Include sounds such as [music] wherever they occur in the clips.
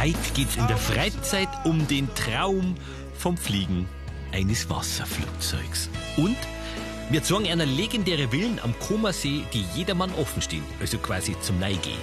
Heute geht's in der Freizeit um den Traum vom Fliegen eines Wasserflugzeugs. Und wir zeigen einer legendäre Villen am Komersee, die jedermann offen stehen, also quasi zum Neigehen.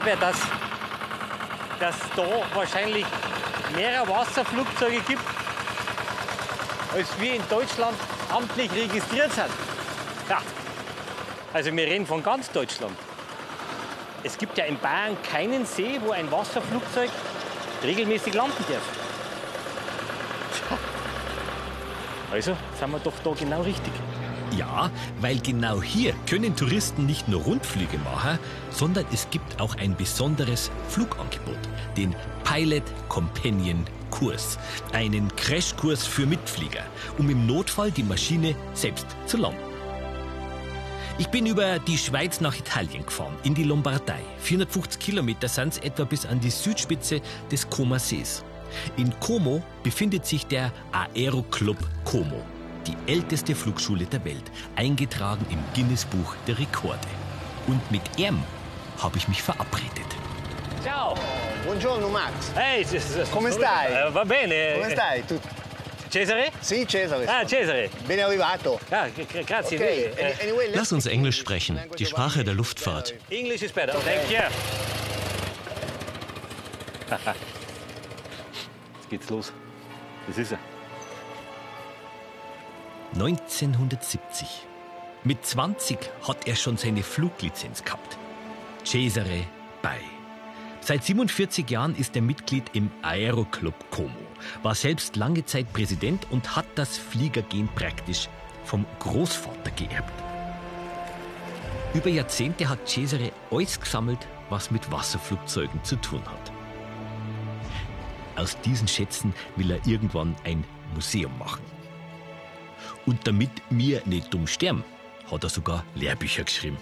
Glaube ja, dass, dass da wahrscheinlich mehr Wasserflugzeuge gibt, als wir in Deutschland amtlich registriert sind. Ja. Also wir reden von ganz Deutschland. Es gibt ja in Bayern keinen See, wo ein Wasserflugzeug regelmäßig landen darf. Also sind wir doch da genau richtig. Ja, weil genau hier können Touristen nicht nur Rundflüge machen, sondern es gibt auch ein besonderes Flugangebot, den Pilot Companion Kurs, einen Crashkurs für Mitflieger, um im Notfall die Maschine selbst zu landen. Ich bin über die Schweiz nach Italien gefahren, in die Lombardei. 450 Kilometer sind es etwa bis an die Südspitze des Comersees. In Como befindet sich der Aeroclub Como, die älteste Flugschule der Welt, eingetragen im Guinness-Buch der Rekorde. Und mit ihm habe ich mich verabredet. Ciao! Buongiorno Max, Hey, Come stai? Eh, va bene. come stai? Tu... Cesare? Sì, Cesare. Ah, Cesare. Ben arrivato. G- grazie. Ok, mille. any- Eh, anyway, Lass uns Englisch English, sprechen, die Sprache der. Luftfahrt. English is better. Thank you. [laughs] Jetzt geht's los. Das ist er. 1970. Mit 20 hat er schon seine Fluglizenz gehabt. Cesare Bay. Seit 47 Jahren ist er Mitglied im Aeroclub Como, war selbst lange Zeit Präsident und hat das Fliegergehen praktisch vom Großvater geerbt. Über Jahrzehnte hat Cesare alles gesammelt, was mit Wasserflugzeugen zu tun hat. Aus diesen Schätzen will er irgendwann ein Museum machen. Und damit wir nicht dumm sterben, hat er sogar Lehrbücher geschrieben.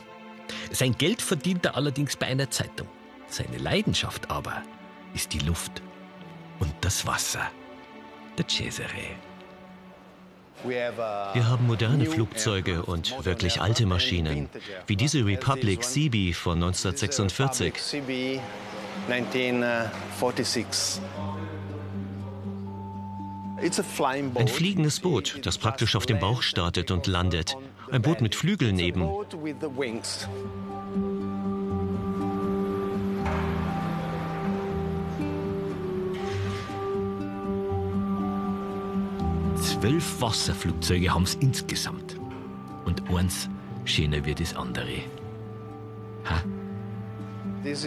Sein Geld verdient er allerdings bei einer Zeitung. Seine Leidenschaft aber ist die Luft und das Wasser. Der Cesare. Wir haben moderne Flugzeuge und wirklich alte Maschinen, wie diese Republic CB von 1946. Ein fliegendes Boot, das praktisch auf dem Bauch startet und landet. Ein Boot mit Flügeln eben. Zwölf Wasserflugzeuge haben es insgesamt. Und eins schöner wie das andere. Ha? Das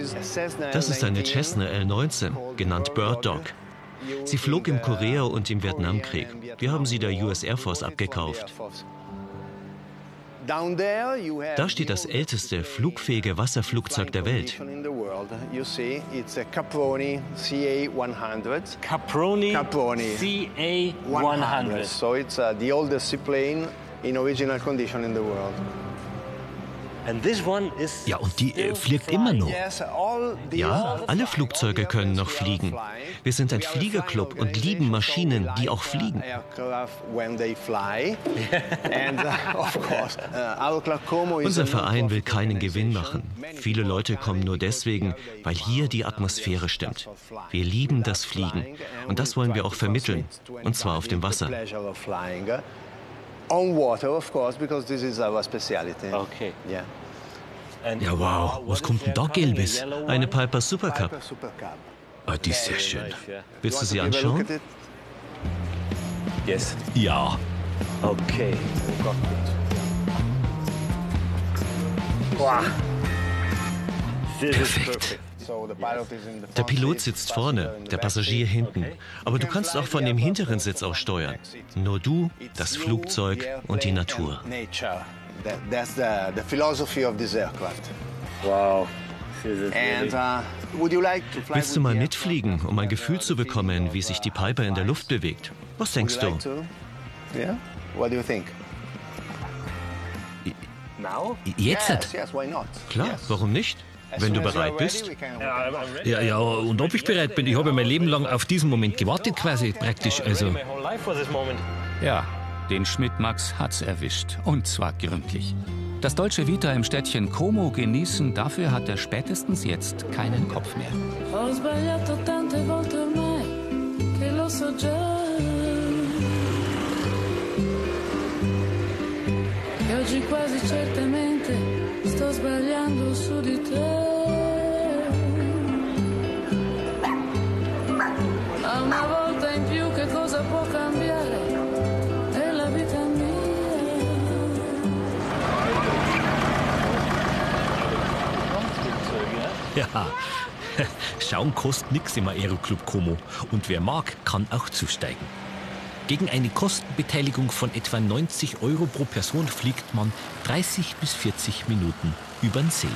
ist eine L19, Cessna L-19, genannt Bird Dog. Sie flog im Korea- und im Vietnamkrieg. Wir haben sie der US Air Force abgekauft. Da steht das älteste flugfähige Wasserflugzeug der Welt. You see, it's a Caproni CA-100. Caproni, Caproni. CA-100. So it's uh, the oldest seaplane in original condition in the world. Ja, und die äh, fliegt immer noch. Ja, alle Flugzeuge können noch fliegen. Wir sind ein Fliegerclub und lieben Maschinen, die auch fliegen. [laughs] Unser Verein will keinen Gewinn machen. Viele Leute kommen nur deswegen, weil hier die Atmosphäre stimmt. Wir lieben das Fliegen und das wollen wir auch vermitteln, und zwar auf dem Wasser. On water, of course, because this is our specialty. Okay. Yeah. Ja, wow, was kommt denn da Gelbes? Eine Piper Super Cup. Ah, die ist sehr schön. Willst du sie anschauen? Yes. Ja, Okay. Boah. Perfekt. Der Pilot sitzt vorne, der Passagier hinten. Aber du kannst auch von dem hinteren Sitz aus steuern. Nur du, das Flugzeug und die Natur. That's the, the philosophy of this aircraft. Wow. Uh, would you like to fly Willst du with mal mitfliegen, um ein Gefühl zu bekommen, wie sich die Piper in der Luft bewegt? Was denkst du? Jetzt? Klar, warum nicht? Wenn du bereit bist. Ja, ja, und ob ich bereit bin, ich habe mein Leben lang auf diesen Moment gewartet quasi praktisch. Also. Ja, den Schmidt-Max hat's erwischt. Und zwar gründlich. Das deutsche Vita im Städtchen Como genießen, dafür hat er spätestens jetzt keinen Kopf mehr. Oggi quasi certamente sto sbagliando su di te. Ma una volta in più che cosa può cambiare nella vita mia? ja. [laughs] Schauen kostet nix im Aeroclub Como. Und wer mag, kann auch zusteigen. Gegen eine Kostenbeteiligung von etwa 90 Euro pro Person fliegt man 30 bis 40 Minuten übern See.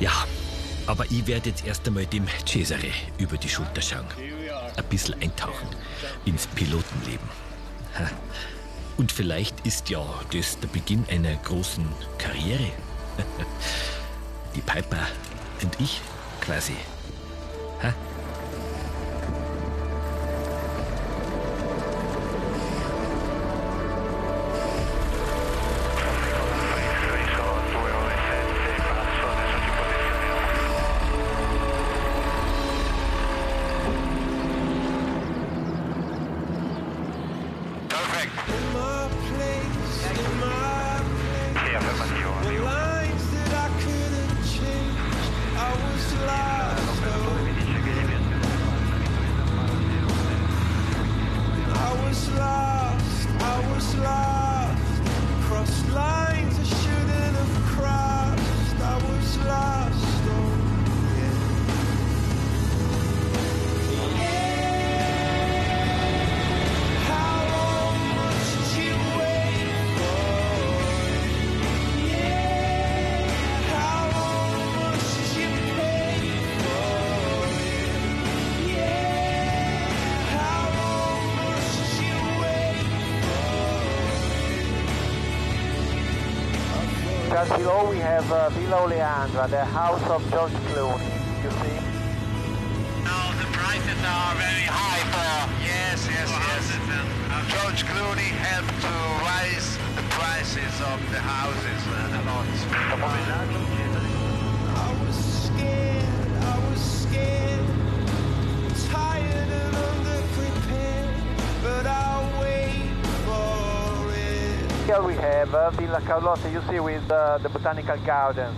Ja, aber ich werde jetzt erst einmal dem Cesare über die Schulter schauen. Ein bisschen eintauchen ins Pilotenleben. Und vielleicht ist ja das der Beginn einer großen Karriere. [laughs] Die Piper und ich quasi. Ha? Just below we have uh, Villa Oleandra, the house of George Clooney. You see? Now the prices are very high for yes, yes, yes. George Clooney helped to rise the prices of the houses a lot. I was scared, I was scared, Here we have uh, Villa Carlotta, you see, with uh, the botanical garden.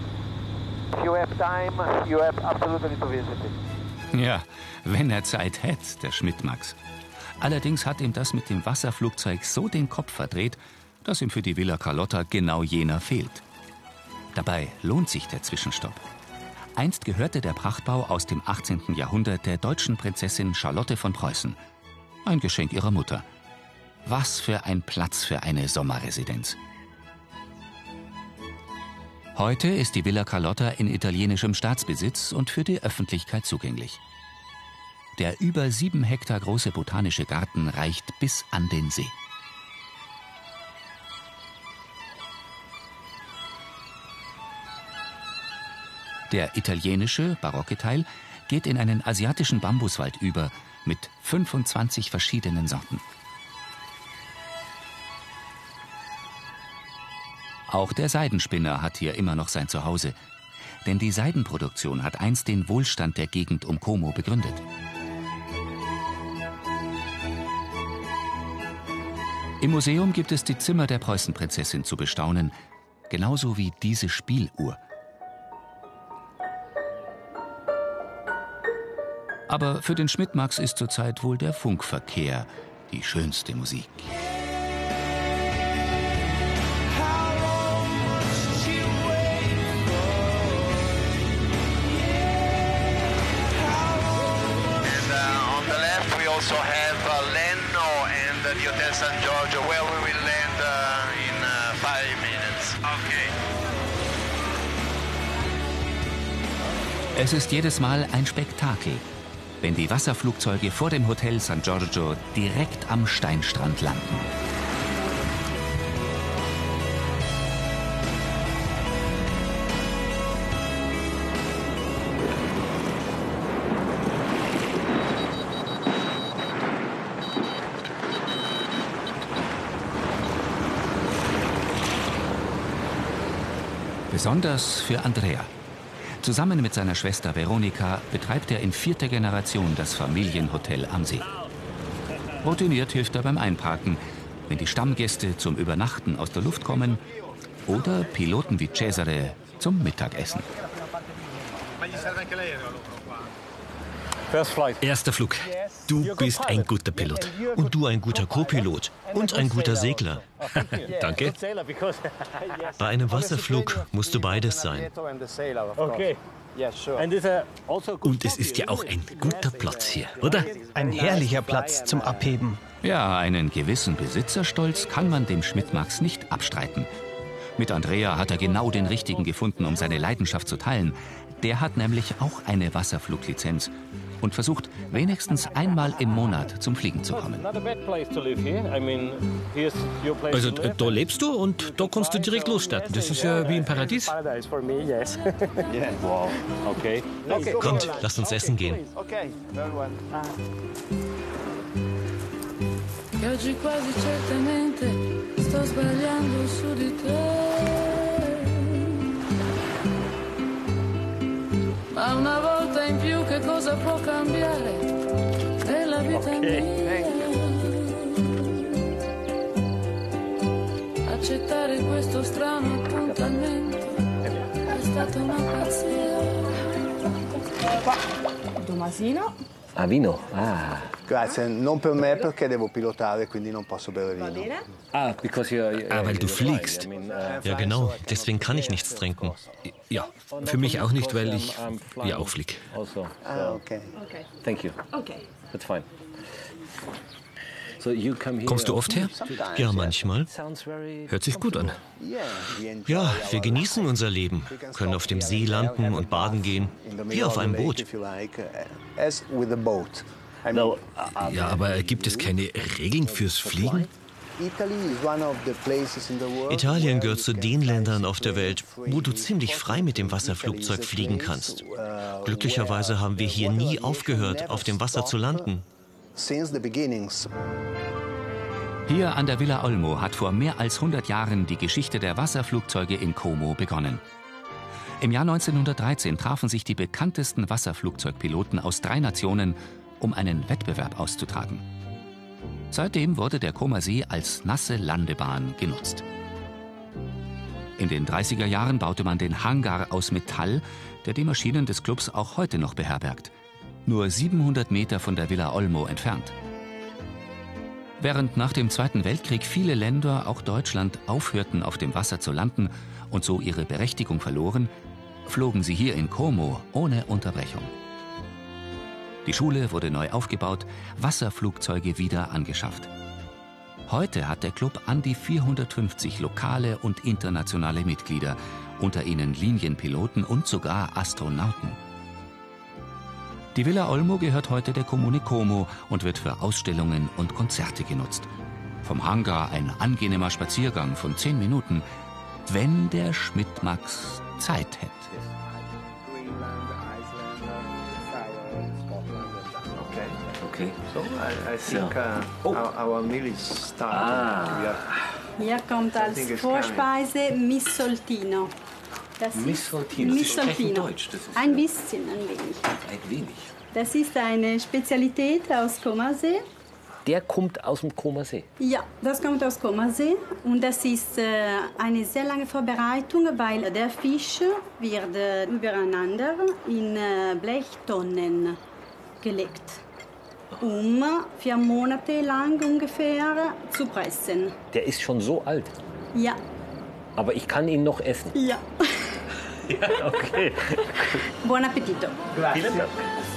If you have time, you have absolutely to visit it. Ja, wenn er Zeit hätte, der Schmidt-Max. Allerdings hat ihm das mit dem Wasserflugzeug so den Kopf verdreht, dass ihm für die Villa Carlotta genau jener fehlt. Dabei lohnt sich der Zwischenstopp. Einst gehörte der Prachtbau aus dem 18. Jahrhundert der deutschen Prinzessin Charlotte von Preußen. Ein Geschenk ihrer Mutter. Was für ein Platz für eine Sommerresidenz. Heute ist die Villa Carlotta in italienischem Staatsbesitz und für die Öffentlichkeit zugänglich. Der über sieben Hektar große botanische Garten reicht bis an den See. Der italienische, barocke Teil geht in einen asiatischen Bambuswald über mit 25 verschiedenen Sorten. Auch der Seidenspinner hat hier immer noch sein Zuhause. Denn die Seidenproduktion hat einst den Wohlstand der Gegend um Como begründet. Im Museum gibt es die Zimmer der Preußenprinzessin zu bestaunen, genauso wie diese Spieluhr. Aber für den Schmidt-Max ist zurzeit wohl der Funkverkehr die schönste Musik. San Giorgio where we will land uh, in uh, five minutes. Okay. Es ist jedes Mal ein Spektakel, wenn die Wasserflugzeuge vor dem Hotel San Giorgio direkt am Steinstrand landen. Besonders für Andrea. Zusammen mit seiner Schwester Veronika betreibt er in vierter Generation das Familienhotel am See. Routiniert hilft er beim Einparken, wenn die Stammgäste zum Übernachten aus der Luft kommen oder Piloten wie Cesare zum Mittagessen. Erster Flug. Du bist ein guter Pilot. Und du ein guter Co-Pilot. [laughs] [laughs] [laughs] Und ein guter Segler. Danke. Bei einem Wasserflug musst du beides sein. Und es ist ja auch ein guter Platz hier, oder? Ein herrlicher Platz zum Abheben. Ja, einen gewissen Besitzerstolz kann man dem Schmidt-Max nicht abstreiten. Mit Andrea hat er genau den richtigen gefunden, um seine Leidenschaft zu teilen. Der hat nämlich auch eine Wasserfluglizenz und versucht wenigstens einmal im Monat zum Fliegen zu kommen. Also da lebst du und da kannst du direkt losstarten. Das ist ja wie im Paradies. [laughs] Kommt, lasst uns essen gehen. Che oggi quasi certamente sto sbagliando su di te. Ma una volta più che cosa può cambiare nella vita mia? Accettare questo strano appuntamento è stata una pazzia. Tomasino? Ah, vino? Ah. Grazie, non per me perché devo pilotare, quindi non posso bere vino. Ah, ah, weil du fliegst. Ja, genau. Deswegen kann ich nichts trinken. Ja, für mich auch nicht, weil ich ja auch flieg. Ah, okay. Thank you. Okay. That's fine. Kommst du oft her? Ja, manchmal. Hört sich gut an. Ja, wir genießen unser Leben, können auf dem See landen und baden gehen, wie auf einem Boot. Ja, aber gibt es keine Regeln fürs Fliegen? Italien gehört zu den Ländern auf der Welt, wo du ziemlich frei mit dem Wasserflugzeug fliegen kannst. Glücklicherweise haben wir hier nie aufgehört, auf dem Wasser zu landen. Hier an der Villa Olmo hat vor mehr als 100 Jahren die Geschichte der Wasserflugzeuge in Como begonnen. Im Jahr 1913 trafen sich die bekanntesten Wasserflugzeugpiloten aus drei Nationen, um einen Wettbewerb auszutragen. Seitdem wurde der Comer See als nasse Landebahn genutzt. In den 30er Jahren baute man den Hangar aus Metall, der die Maschinen des Clubs auch heute noch beherbergt nur 700 Meter von der Villa Olmo entfernt. Während nach dem Zweiten Weltkrieg viele Länder, auch Deutschland, aufhörten, auf dem Wasser zu landen und so ihre Berechtigung verloren, flogen sie hier in Como ohne Unterbrechung. Die Schule wurde neu aufgebaut, Wasserflugzeuge wieder angeschafft. Heute hat der Club an die 450 lokale und internationale Mitglieder, unter ihnen Linienpiloten und sogar Astronauten. Die Villa Olmo gehört heute der Kommune Como und wird für Ausstellungen und Konzerte genutzt. Vom Hangar ein angenehmer Spaziergang von zehn Minuten, wenn der Schmidt-Max Zeit hätte. Okay. So I, I think uh, Oh. our, our meal is starting. Ah. Hier kommt als Vorspeise Missoltino. Das ist Missoltino. Sie sprechen. Deutsch. Ein bisschen, ein wenig. ein wenig. Das ist eine Spezialität aus Comersee. Der kommt aus dem Comersee. Ja, das kommt aus Comersee und das ist äh, eine sehr lange Vorbereitung, weil der Fisch wird äh, übereinander in äh, Blechtonnen gelegt, um vier Monate lang ungefähr zu pressen. Der ist schon so alt. Ja, Aber ich kann ihn noch essen. ja. [laughs] Italia. Okay. Buon appetito. Grazie. Grazie.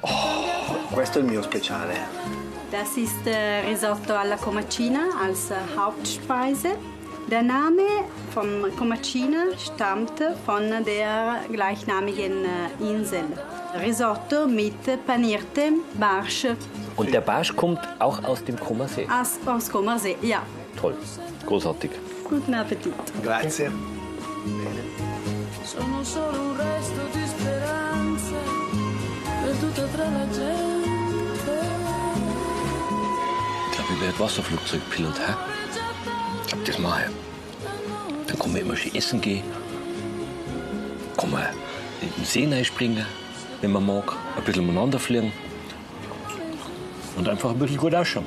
Oh, questo è il mio speciale. Das ist äh, Risotto alla Comacina als äh, Hauptspeise. Der Name vom Comacina stammt von der gleichnamigen äh, Insel. Risotto mit paniertem Barsch Und der Barsch kommt auch aus dem Kummersee. aus, aus Comersee. Ja, Toll, großartig. guten Appetit. Grazie. Sono solo un resto di speranza perduta tra la gente. Werde Wasserflugzeugpilot. Hä? Glaube, das mache. Dann kann man immer schön essen gehen. Kann man in den See reinspringen, wenn man mag. Ein bisschen umeinander fliegen. Und einfach ein bisschen gut ausschauen.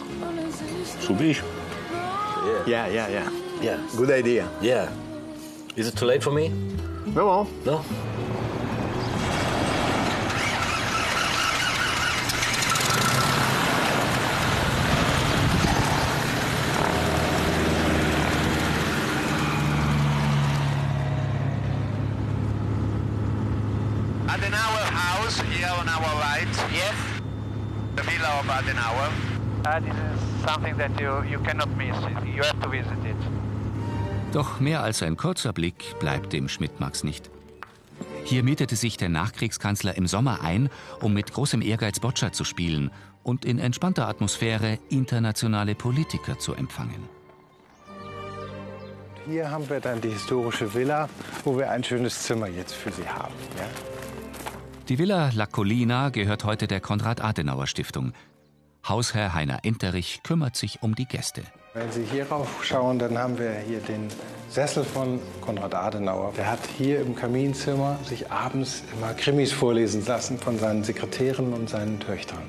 So wie ich. Yeah, yeah, yeah. Yeah. Good idea. Yeah. Is it too late for me? No, No? House here on our right. Yes. The villa of Adenauer. Uh, this is something that you, you cannot miss. You have to visit it. Doch mehr als ein kurzer Blick bleibt dem Schmidt-Max nicht. Hier mietete sich der Nachkriegskanzler im Sommer ein, um mit großem Ehrgeiz Boccia zu spielen und in entspannter Atmosphäre internationale Politiker zu empfangen. Hier haben wir dann die historische Villa, wo wir ein schönes Zimmer jetzt für Sie haben. Ja? Die Villa La Collina gehört heute der Konrad-Adenauer-Stiftung. Hausherr Heiner Enterich kümmert sich um die Gäste. Wenn Sie hier rauf schauen, dann haben wir hier den Sessel von Konrad Adenauer. Der hat hier im Kaminzimmer sich abends immer Krimis vorlesen lassen von seinen Sekretären und seinen Töchtern.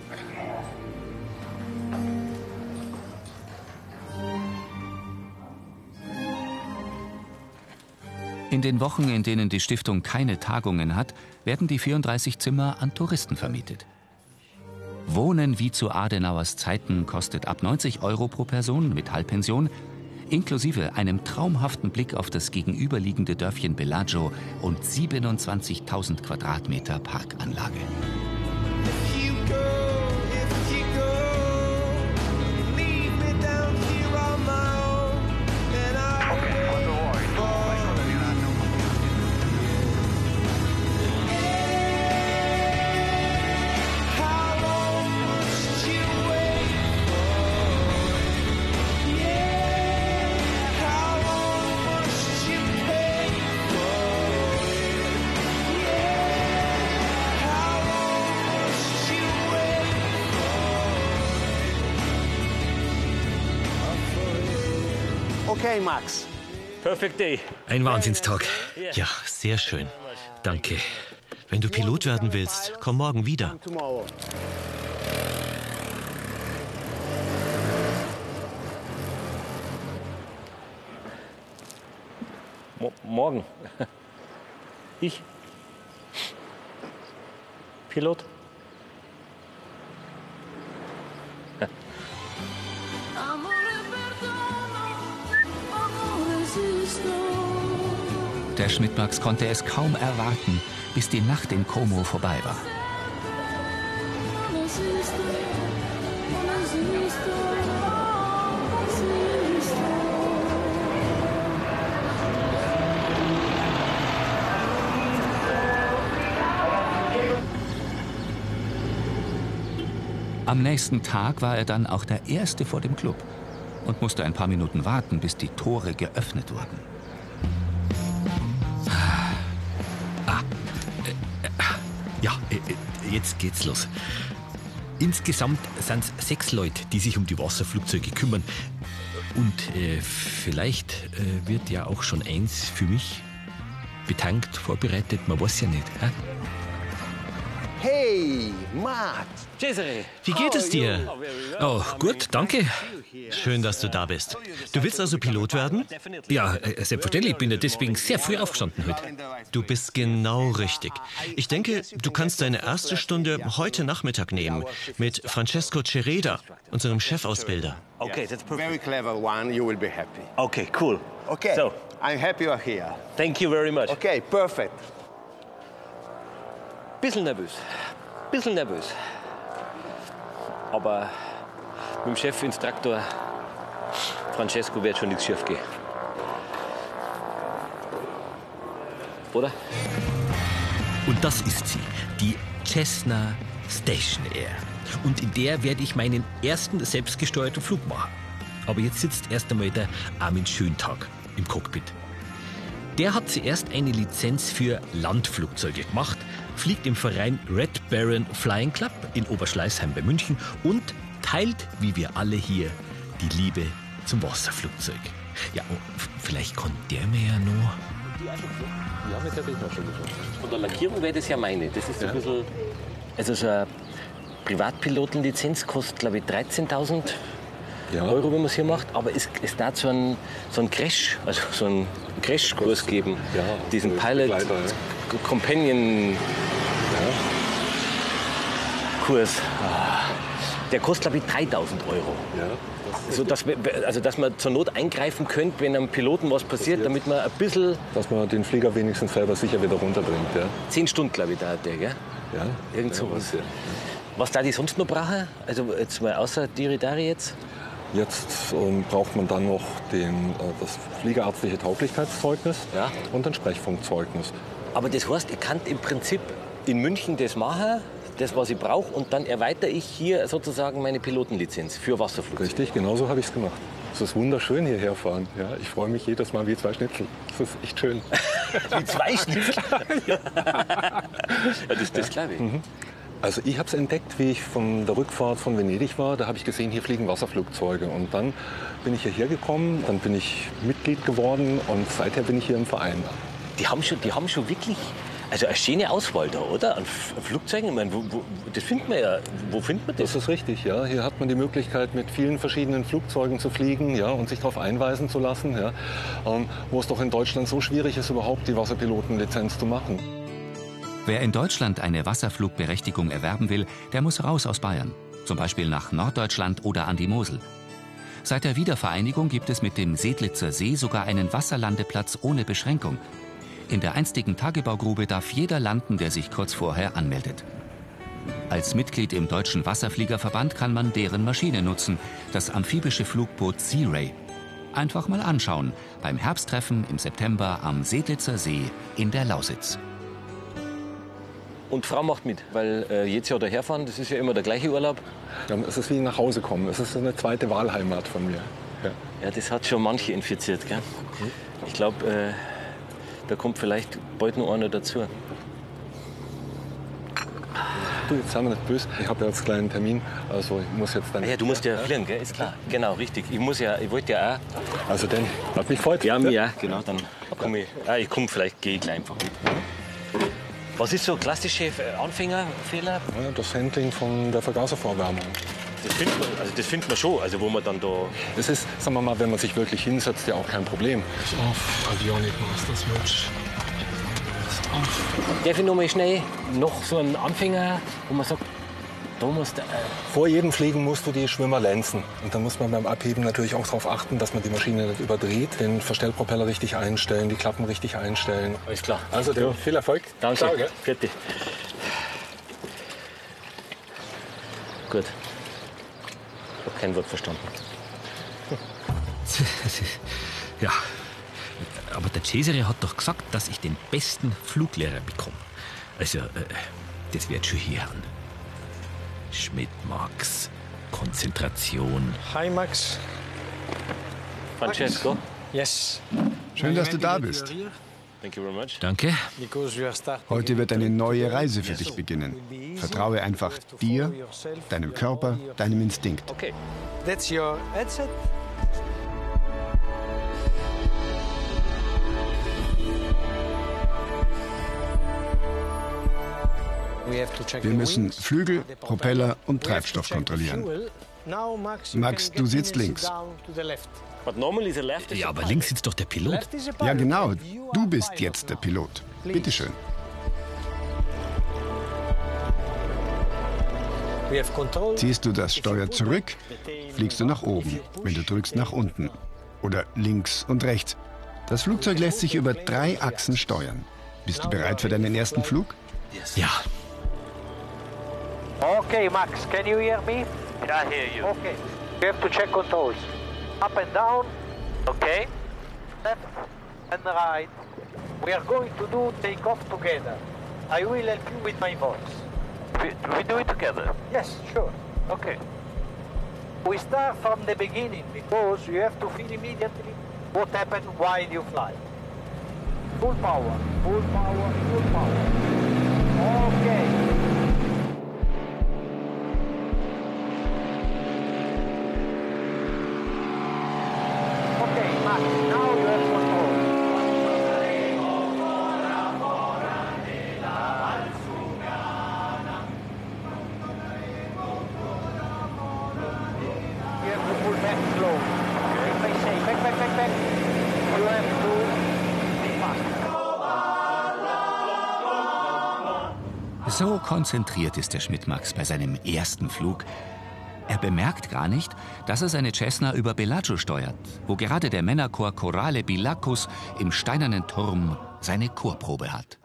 In den Wochen, in denen die Stiftung keine Tagungen hat, werden die 34 Zimmer an Touristen vermietet. Wohnen wie zu Adenauers Zeiten kostet ab 90 Euro pro Person mit Halbpension, inklusive einem traumhaften Blick auf das gegenüberliegende Dörfchen Bellagio und 27.000 Quadratmeter Parkanlage. Okay, Max. Perfect day. Ein Wahnsinnstag. Ja, sehr schön. Danke. Wenn du Pilot werden willst, komm morgen wieder. Mo morgen. Ich? Pilot? Der Schmidtmax konnte es kaum erwarten, bis die Nacht in Como vorbei war. Am nächsten Tag war er dann auch der Erste vor dem Club und musste ein paar Minuten warten, bis die Tore geöffnet wurden. Ja, äh, äh, jetzt geht's los. Insgesamt sind es sechs Leute, die sich um die Wasserflugzeuge kümmern. Und äh, vielleicht äh, wird ja auch schon eins für mich betankt, vorbereitet. Man weiß ja nicht. Hä? Hey, Max. Cesare. Wie geht es dir? Oh, gut, danke. Schön, dass du da bist. Du willst also Pilot werden? Ja, äh, selbstverständlich. Ich bin ja deswegen sehr früh aufgestanden heute. Du bist genau richtig. Ich denke, du kannst deine erste Stunde heute Nachmittag nehmen mit Francesco Cereda, unserem Chefausbilder. Okay, that's perfect. Very clever one. You will be happy. Okay, cool. Okay. So, I'm happy you're here. thank you very much. Okay, perfect. Bisschen nervös. Bisschen nervös. Aber mit dem Chefinstruktor Francesco wird schon nichts schief gehen. Oder? Und das ist sie, die Cessna Station Air. Und in der werde ich meinen ersten selbstgesteuerten Flug machen. Aber jetzt sitzt erst einmal der Armin Schöntag im Cockpit. Der hat zuerst eine Lizenz für Landflugzeuge gemacht, fliegt im Verein Red Baron Flying Club in Oberschleißheim bei München und teilt, wie wir alle hier, die Liebe zum Wasserflugzeug. Ja, oh, vielleicht kann der mir ja noch. Ja, mit der bin ich noch schon geschaut. Von der Lackierung wäre das ja meine. Das ist so ein bisschen. Also so eine Privatpilotenlizenz kostet, glaube ich, 13.000 Euro, wenn man es hier macht. Aber es, es darf so einen, so einen Crash, also so einen Crashkurs geben. Ja, Diesen so Pilot Begleiter, Companion Kurs. Ah, Der kostet, glaube ich, 3000 Euro. So, dass, wir, also, dass man zur Not eingreifen könnte, wenn einem Piloten was passiert, damit man ein bisschen. Dass man den Flieger wenigstens selber sicher wieder runterbringt. Ja. Zehn Stunden, glaube ich, dauert der, gell? Ja. Irgend Ja, sowas. was, ja. Was da die sonst noch brauchen? Also jetzt mal außer Diridari jetzt? Jetzt ähm, braucht man dann noch den, äh, das fliegerärztliche Tauglichkeitszeugnis und ein Sprechfunkzeugnis. Aber das heißt, ich kann im Prinzip in München das machen, das, was ich brauche, und dann erweitere ich hier sozusagen meine Pilotenlizenz für Wasserflug. Richtig, genau so habe ich es gemacht. Es ist wunderschön hierher fahren. Ja, ich freue mich jedes Mal wie zwei Schnitzel. Es ist echt schön. [laughs] Wie zwei Schnitzel? [laughs] ja, das, das glaube ich. Mhm. Also ich habe es entdeckt, wie ich von der Rückfahrt von Venedig war. Da habe ich gesehen, hier fliegen Wasserflugzeuge. Und dann bin ich hierher gekommen, dann bin ich Mitglied geworden und seither bin ich hier im Verein. Die haben schon, die haben schon wirklich also eine schöne Auswahl da, oder? An Flugzeugen. Ich meine, wo, wo, das findet man ja. Wo findet man das? Das ist richtig, ja. Hier hat man die Möglichkeit, mit vielen verschiedenen Flugzeugen zu fliegen ja, und sich darauf einweisen zu lassen. Ja. Ähm, wo es doch in Deutschland so schwierig ist, überhaupt die Wasserpilotenlizenz zu machen. Wer in Deutschland eine Wasserflugberechtigung erwerben will, der muss raus aus Bayern. Zum Beispiel nach Norddeutschland oder an die Mosel. Seit der Wiedervereinigung gibt es mit dem Sedlitzer See sogar einen Wasserlandeplatz ohne Beschränkung. In der einstigen Tagebaugrube darf jeder landen, der sich kurz vorher anmeldet. Als Mitglied im Deutschen Wasserfliegerverband kann man deren Maschine nutzen, das amphibische Flugboot Sea Ray. Einfach mal anschauen beim Herbsttreffen im September am Sedlitzer See in der Lausitz. Und Frau macht mit, weil äh, jedes Jahr daherfahren, das ist ja immer der gleiche Urlaub. Ja, es ist wie nach Hause kommen. Es ist eine zweite Wahlheimat von mir. Ja. Ja, das hat schon manche infiziert, gell? Ich glaube, äh, da kommt vielleicht bald noch einer dazu. Du, jetzt sei mir nicht böse. Ich habe ja jetzt einen kleinen Termin. Also ich muss jetzt dann. Ah Ja, du musst ja fliegen, gell? Ist klar. Genau, richtig. Ich muss ja, ich wollte ja auch. Also dann, hat mich gefreut. Ja, ja, genau. Dann komme ich. Ah, ich komme, vielleicht gehe ich gleich einfach mit. Was ist so klassische äh, Anfängerfehler? Ja, das Handling von der Vergaservorwärmung. Das findet man, also das findet man schon, also wo man dann da. Das ist, sagen wir mal, wenn man sich wirklich hinsetzt, ja auch kein Problem. Auf Avionic Master Switch. Darf ich noch mal schnell noch so einen Anfänger, wo man sagt, da muss der. Äh, Vor jedem Fliegen musst du die Schwimmer lenzen. Und da muss man beim Abheben natürlich auch darauf achten, dass man die Maschine nicht überdreht, den Verstellpropeller richtig einstellen, die Klappen richtig einstellen. Alles klar. Also dann viel Erfolg. Danke. Ciao, gell? Vierte. Gut. Ich habe kein Wort verstanden. [laughs] Ja, aber der Cesare hat doch gesagt, dass ich den besten Fluglehrer bekomme. Also, äh, das wird schon hier an. Schmidt Max, Konzentration. Hi Max. Francesco. Yes. Schön, dass du da bist. Danke. Heute wird eine neue Reise für dich beginnen. Vertraue einfach dir, deinem Körper, deinem Instinkt. Okay. That's your headset. Wir müssen Flügel, Propeller und Treibstoff kontrollieren. Max, du sitzt links. Ja, aber links sitzt doch der Pilot. Ja, genau. Du bist jetzt der. Pilot. Bitte schön. Ziehst du das Steuer zurück, fliegst du nach oben. Wenn du drückst, nach unten. Oder links und rechts. Das Flugzeug lässt sich über drei Achsen steuern. Bist du bereit für deinen ersten Flug? Ja. Okay, Max, can you hear me? I hear you. Okay. We have to check controls. Up and down. Okay. Left and right. We are going to do take off together. I will help you with my voice. We, we do it together. Yes, sure. Okay. We start from the beginning because you have to feel immediately what happened while you fly. Full power, full power, full power. Okay. So konzentriert ist der Schmidt-Max bei seinem ersten Flug. Er bemerkt gar nicht, dass er seine Cessna über Bellagio steuert, wo gerade der Männerchor Chorale Bilacus im steinernen Turm seine Chorprobe hat.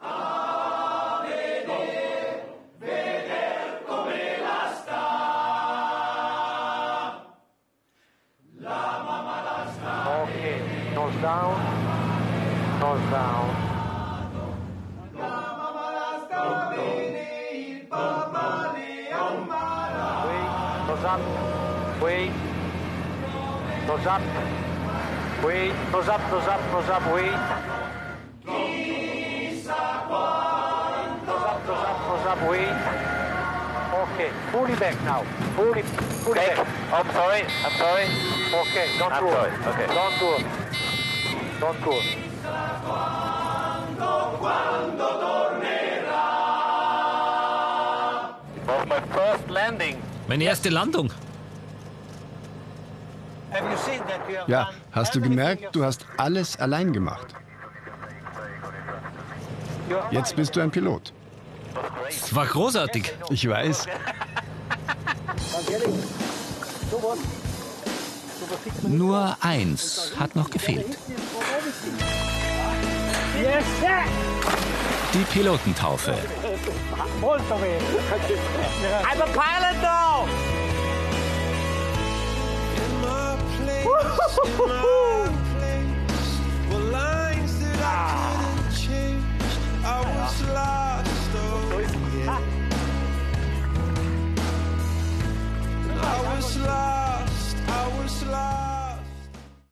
Nose up, nose up, nose up, wait. Nose up, nose up, nose up, wait. Okay, fully back now, fully, fully back. I'm sorry, I'm sorry. Okay, don't I'm do sorry, it. okay. Don't do it. Don't do it. Was my first landing. Meine erste Landung. Have you seen that you have Ja, done hast du gemerkt, du hast alles allein gemacht. Jetzt bist du ein Pilot. Es war großartig. Ich weiß. Nur eins hat noch gefehlt. Die Pilotentaufe. I'm a pilot now. [laughs] Oh [laughs] I was lost, I was lost.